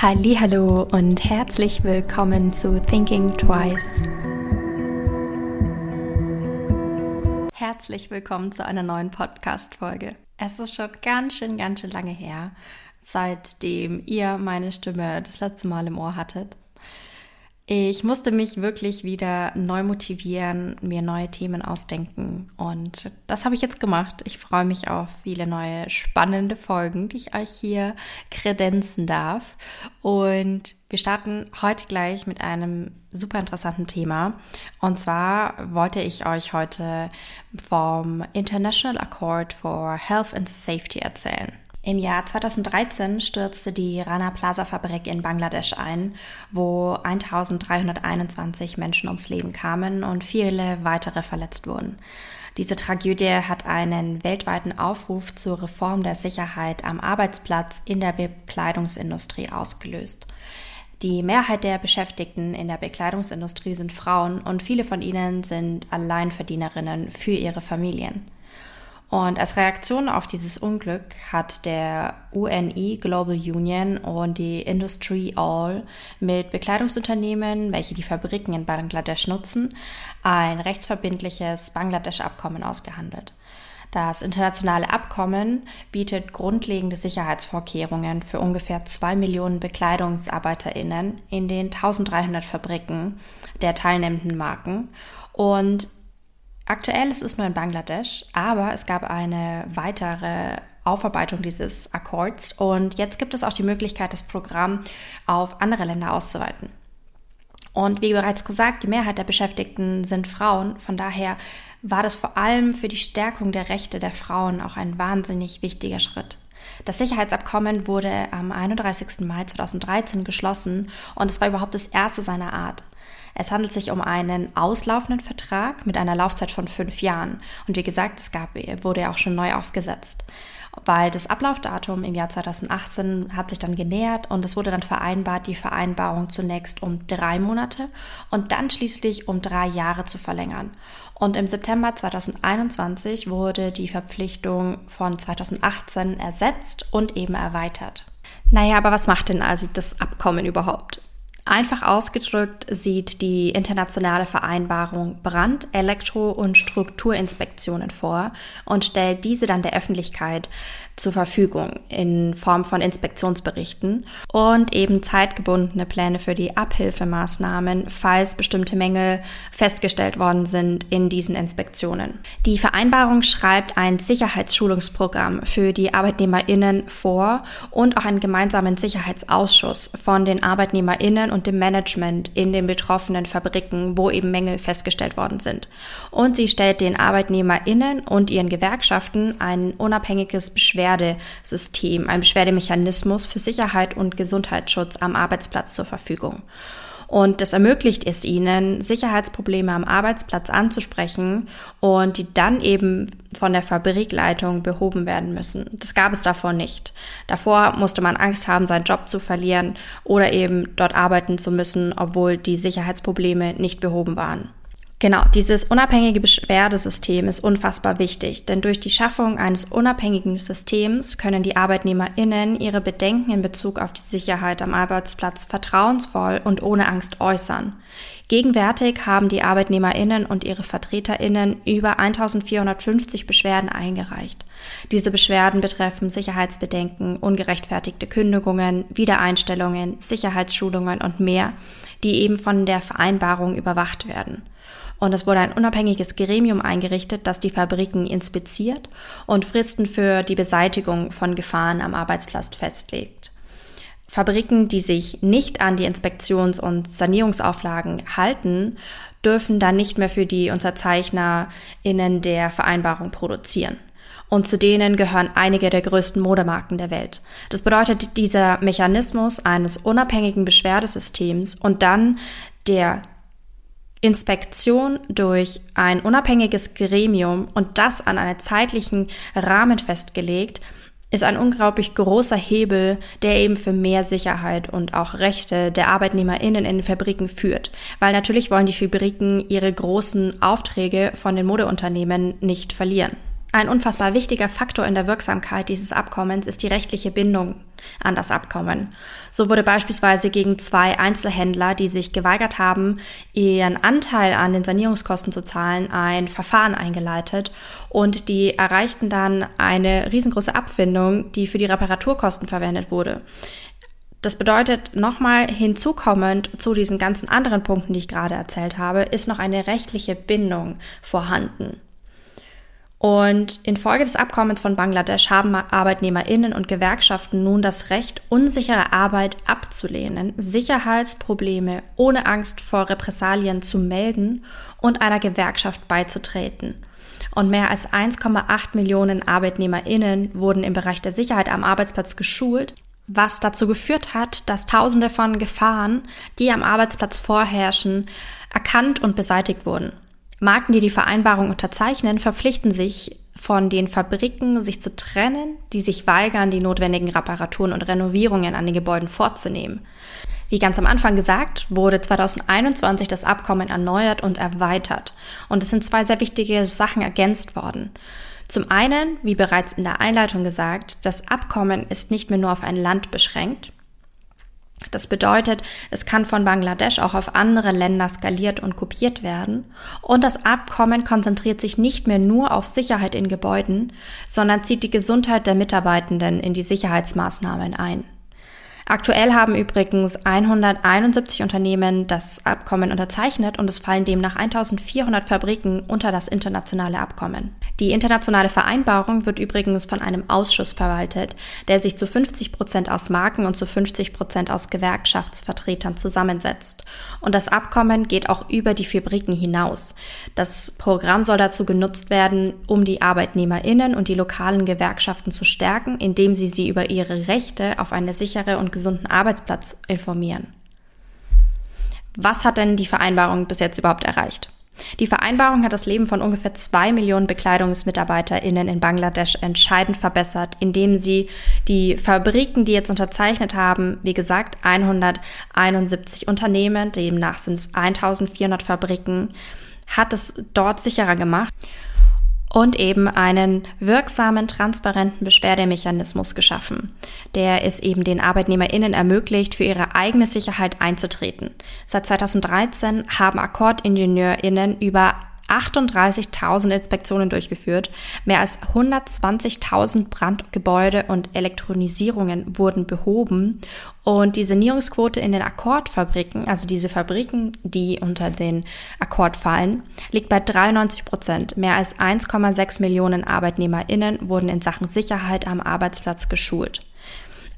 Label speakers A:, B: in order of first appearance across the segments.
A: Hallo und herzlich willkommen zu Thinking Twice. Herzlich willkommen zu einer neuen Podcast Folge. Es ist schon ganz schön ganz schön lange her, seitdem ihr meine Stimme das letzte Mal im Ohr hattet. Ich musste mich wirklich wieder neu motivieren, mir neue Themen ausdenken. Und das habe ich jetzt gemacht. Ich freue mich auf viele neue spannende Folgen, die ich euch hier kredenzen darf. Und wir starten heute gleich mit einem super interessanten Thema. Und zwar wollte ich euch heute vom International Accord for Health and Safety erzählen. Im Jahr 2013 stürzte die Rana Plaza Fabrik in Bangladesch ein, wo 1321 Menschen ums Leben kamen und viele weitere verletzt wurden. Diese Tragödie hat einen weltweiten Aufruf zur Reform der Sicherheit am Arbeitsplatz in der Bekleidungsindustrie ausgelöst. Die Mehrheit der Beschäftigten in der Bekleidungsindustrie sind Frauen und viele von ihnen sind Alleinverdienerinnen für ihre Familien. Und als Reaktion auf dieses Unglück hat der UNI Global Union und die Industry All mit Bekleidungsunternehmen, welche die Fabriken in Bangladesch nutzen, ein rechtsverbindliches Bangladesch-Abkommen ausgehandelt. Das internationale Abkommen bietet grundlegende Sicherheitsvorkehrungen für ungefähr zwei Millionen BekleidungsarbeiterInnen in den 1300 Fabriken der teilnehmenden Marken und Aktuell ist es nur in Bangladesch, aber es gab eine weitere Aufarbeitung dieses Akkords und jetzt gibt es auch die Möglichkeit, das Programm auf andere Länder auszuweiten. Und wie bereits gesagt, die Mehrheit der Beschäftigten sind Frauen, von daher war das vor allem für die Stärkung der Rechte der Frauen auch ein wahnsinnig wichtiger Schritt. Das Sicherheitsabkommen wurde am 31. Mai 2013 geschlossen und es war überhaupt das erste seiner Art. Es handelt sich um einen auslaufenden Vertrag mit einer Laufzeit von fünf Jahren. Und wie gesagt, es gab, wurde ja auch schon neu aufgesetzt. Weil das Ablaufdatum im Jahr 2018 hat sich dann genähert und es wurde dann vereinbart, die Vereinbarung zunächst um drei Monate und dann schließlich um drei Jahre zu verlängern. Und im September 2021 wurde die Verpflichtung von 2018 ersetzt und eben erweitert. Naja, aber was macht denn also das Abkommen überhaupt? Einfach ausgedrückt sieht die internationale Vereinbarung Brand-, Elektro- und Strukturinspektionen vor und stellt diese dann der Öffentlichkeit zur Verfügung in Form von Inspektionsberichten und eben zeitgebundene Pläne für die Abhilfemaßnahmen, falls bestimmte Mängel festgestellt worden sind in diesen Inspektionen. Die Vereinbarung schreibt ein Sicherheitsschulungsprogramm für die Arbeitnehmerinnen vor und auch einen gemeinsamen Sicherheitsausschuss von den Arbeitnehmerinnen und dem Management in den betroffenen Fabriken, wo eben Mängel festgestellt worden sind. Und sie stellt den Arbeitnehmerinnen und ihren Gewerkschaften ein unabhängiges Beschwerde Beschwerdesystem, ein Beschwerdemechanismus für Sicherheit und Gesundheitsschutz am Arbeitsplatz zur Verfügung. Und das ermöglicht es ihnen, Sicherheitsprobleme am Arbeitsplatz anzusprechen und die dann eben von der Fabrikleitung behoben werden müssen. Das gab es davor nicht. Davor musste man Angst haben, seinen Job zu verlieren oder eben dort arbeiten zu müssen, obwohl die Sicherheitsprobleme nicht behoben waren. Genau, dieses unabhängige Beschwerdesystem ist unfassbar wichtig, denn durch die Schaffung eines unabhängigen Systems können die Arbeitnehmerinnen ihre Bedenken in Bezug auf die Sicherheit am Arbeitsplatz vertrauensvoll und ohne Angst äußern. Gegenwärtig haben die Arbeitnehmerinnen und ihre Vertreterinnen über 1450 Beschwerden eingereicht. Diese Beschwerden betreffen Sicherheitsbedenken, ungerechtfertigte Kündigungen, Wiedereinstellungen, Sicherheitsschulungen und mehr, die eben von der Vereinbarung überwacht werden. Und es wurde ein unabhängiges Gremium eingerichtet, das die Fabriken inspiziert und Fristen für die Beseitigung von Gefahren am Arbeitsplatz festlegt. Fabriken, die sich nicht an die Inspektions- und Sanierungsauflagen halten, dürfen dann nicht mehr für die UnterzeichnerInnen der Vereinbarung produzieren. Und zu denen gehören einige der größten Modemarken der Welt. Das bedeutet, dieser Mechanismus eines unabhängigen Beschwerdesystems und dann der Inspektion durch ein unabhängiges Gremium und das an einen zeitlichen Rahmen festgelegt, ist ein unglaublich großer Hebel, der eben für mehr Sicherheit und auch Rechte der ArbeitnehmerInnen in den Fabriken führt. Weil natürlich wollen die Fabriken ihre großen Aufträge von den Modeunternehmen nicht verlieren. Ein unfassbar wichtiger Faktor in der Wirksamkeit dieses Abkommens ist die rechtliche Bindung an das Abkommen. So wurde beispielsweise gegen zwei Einzelhändler, die sich geweigert haben, ihren Anteil an den Sanierungskosten zu zahlen, ein Verfahren eingeleitet und die erreichten dann eine riesengroße Abfindung, die für die Reparaturkosten verwendet wurde. Das bedeutet, nochmal hinzukommend zu diesen ganzen anderen Punkten, die ich gerade erzählt habe, ist noch eine rechtliche Bindung vorhanden. Und infolge des Abkommens von Bangladesch haben Arbeitnehmerinnen und Gewerkschaften nun das Recht, unsichere Arbeit abzulehnen, Sicherheitsprobleme ohne Angst vor Repressalien zu melden und einer Gewerkschaft beizutreten. Und mehr als 1,8 Millionen Arbeitnehmerinnen wurden im Bereich der Sicherheit am Arbeitsplatz geschult, was dazu geführt hat, dass Tausende von Gefahren, die am Arbeitsplatz vorherrschen, erkannt und beseitigt wurden. Marken, die die Vereinbarung unterzeichnen, verpflichten sich, von den Fabriken sich zu trennen, die sich weigern, die notwendigen Reparaturen und Renovierungen an den Gebäuden vorzunehmen. Wie ganz am Anfang gesagt, wurde 2021 das Abkommen erneuert und erweitert. Und es sind zwei sehr wichtige Sachen ergänzt worden. Zum einen, wie bereits in der Einleitung gesagt, das Abkommen ist nicht mehr nur auf ein Land beschränkt, das bedeutet, es kann von Bangladesch auch auf andere Länder skaliert und kopiert werden. Und das Abkommen konzentriert sich nicht mehr nur auf Sicherheit in Gebäuden, sondern zieht die Gesundheit der Mitarbeitenden in die Sicherheitsmaßnahmen ein. Aktuell haben übrigens 171 Unternehmen das Abkommen unterzeichnet und es fallen demnach 1400 Fabriken unter das internationale Abkommen. Die internationale Vereinbarung wird übrigens von einem Ausschuss verwaltet, der sich zu 50 Prozent aus Marken und zu 50 Prozent aus Gewerkschaftsvertretern zusammensetzt. Und das Abkommen geht auch über die Fabriken hinaus. Das Programm soll dazu genutzt werden, um die ArbeitnehmerInnen und die lokalen Gewerkschaften zu stärken, indem sie sie über ihre Rechte auf eine sichere und gesunden Arbeitsplatz informieren. Was hat denn die Vereinbarung bis jetzt überhaupt erreicht? Die Vereinbarung hat das Leben von ungefähr zwei Millionen BekleidungsmitarbeiterInnen in Bangladesch entscheidend verbessert, indem sie die Fabriken, die jetzt unterzeichnet haben, wie gesagt, 171 Unternehmen, demnach sind es 1400 Fabriken, hat es dort sicherer gemacht und eben einen wirksamen, transparenten Beschwerdemechanismus geschaffen, der es eben den ArbeitnehmerInnen ermöglicht, für ihre eigene Sicherheit einzutreten. Seit 2013 haben AkkordingenieurInnen über 38.000 Inspektionen durchgeführt, mehr als 120.000 Brandgebäude und Elektronisierungen wurden behoben und die Sanierungsquote in den Akkordfabriken, also diese Fabriken, die unter den Akkord fallen, liegt bei 93 Prozent. Mehr als 1,6 Millionen ArbeitnehmerInnen wurden in Sachen Sicherheit am Arbeitsplatz geschult.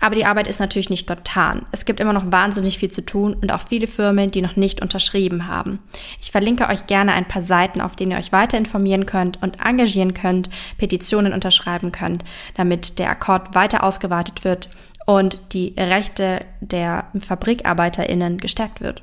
A: Aber die Arbeit ist natürlich nicht getan. Es gibt immer noch wahnsinnig viel zu tun und auch viele Firmen, die noch nicht unterschrieben haben. Ich verlinke euch gerne ein paar Seiten, auf denen ihr euch weiter informieren könnt und engagieren könnt, Petitionen unterschreiben könnt, damit der Akkord weiter ausgeweitet wird und die Rechte der FabrikarbeiterInnen gestärkt wird.